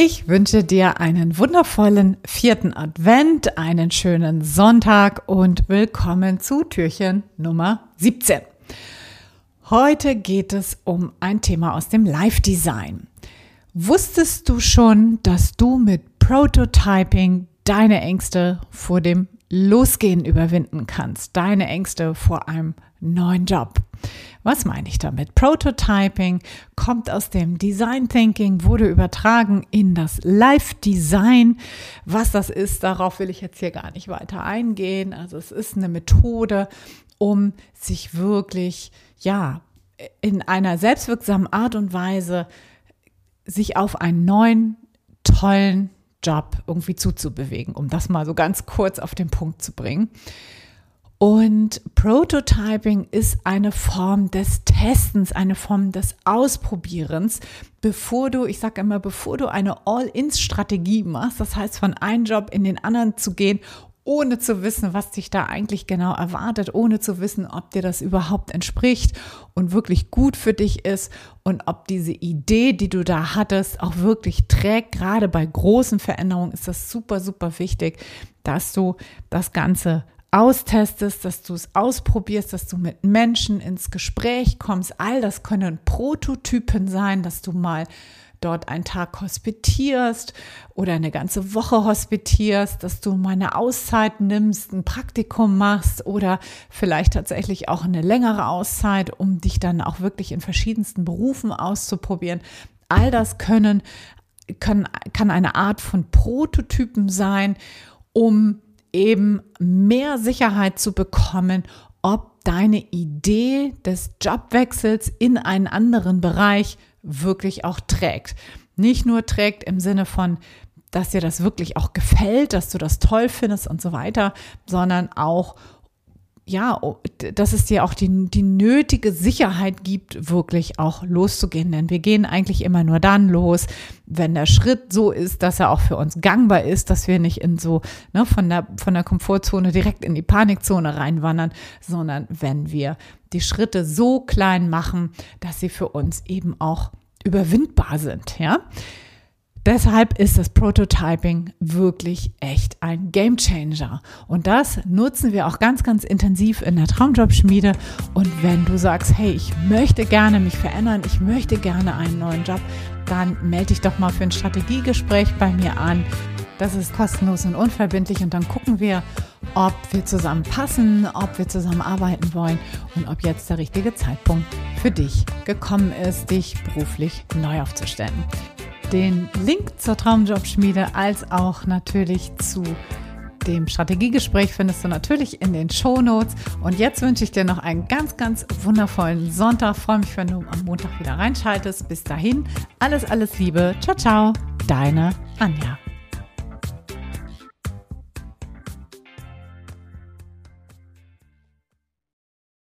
Ich wünsche dir einen wundervollen vierten Advent, einen schönen Sonntag und willkommen zu Türchen Nummer 17. Heute geht es um ein Thema aus dem Live-Design. Wusstest du schon, dass du mit Prototyping deine Ängste vor dem Losgehen überwinden kannst? Deine Ängste vor einem neuen Job? Was meine ich damit? Prototyping kommt aus dem Design Thinking, wurde übertragen in das Live Design. Was das ist, darauf will ich jetzt hier gar nicht weiter eingehen. Also es ist eine Methode, um sich wirklich, ja, in einer selbstwirksamen Art und Weise sich auf einen neuen, tollen Job irgendwie zuzubewegen, um das mal so ganz kurz auf den Punkt zu bringen. Und Prototyping ist eine Form des Testens, eine Form des Ausprobierens, bevor du, ich sage immer, bevor du eine All-in-Strategie machst, das heißt von einem Job in den anderen zu gehen, ohne zu wissen, was dich da eigentlich genau erwartet, ohne zu wissen, ob dir das überhaupt entspricht und wirklich gut für dich ist und ob diese Idee, die du da hattest, auch wirklich trägt. Gerade bei großen Veränderungen ist das super, super wichtig, dass du das Ganze austestest, dass du es ausprobierst, dass du mit Menschen ins Gespräch kommst. All das können Prototypen sein, dass du mal dort einen Tag hospitierst oder eine ganze Woche hospitierst, dass du mal eine Auszeit nimmst, ein Praktikum machst oder vielleicht tatsächlich auch eine längere Auszeit, um dich dann auch wirklich in verschiedensten Berufen auszuprobieren. All das können, können kann eine Art von Prototypen sein, um eben mehr Sicherheit zu bekommen, ob deine Idee des Jobwechsels in einen anderen Bereich wirklich auch trägt. Nicht nur trägt im Sinne von, dass dir das wirklich auch gefällt, dass du das toll findest und so weiter, sondern auch ja, dass es dir auch die, die nötige Sicherheit gibt, wirklich auch loszugehen. Denn wir gehen eigentlich immer nur dann los, wenn der Schritt so ist, dass er auch für uns gangbar ist, dass wir nicht in so ne, von, der, von der Komfortzone direkt in die Panikzone reinwandern, sondern wenn wir die Schritte so klein machen, dass sie für uns eben auch überwindbar sind. Ja. Deshalb ist das Prototyping wirklich echt ein Game Changer. Und das nutzen wir auch ganz, ganz intensiv in der Traumjobschmiede. Und wenn du sagst, hey, ich möchte gerne mich verändern, ich möchte gerne einen neuen Job, dann melde dich doch mal für ein Strategiegespräch bei mir an. Das ist kostenlos und unverbindlich und dann gucken wir, ob wir zusammen passen, ob wir zusammen arbeiten wollen und ob jetzt der richtige Zeitpunkt für dich gekommen ist, dich beruflich neu aufzustellen. Den Link zur Traumjobschmiede als auch natürlich zu dem Strategiegespräch findest du natürlich in den Show Notes. Und jetzt wünsche ich dir noch einen ganz, ganz wundervollen Sonntag. Freue mich, wenn du am Montag wieder reinschaltest. Bis dahin, alles, alles Liebe. Ciao, ciao. Deine Anja.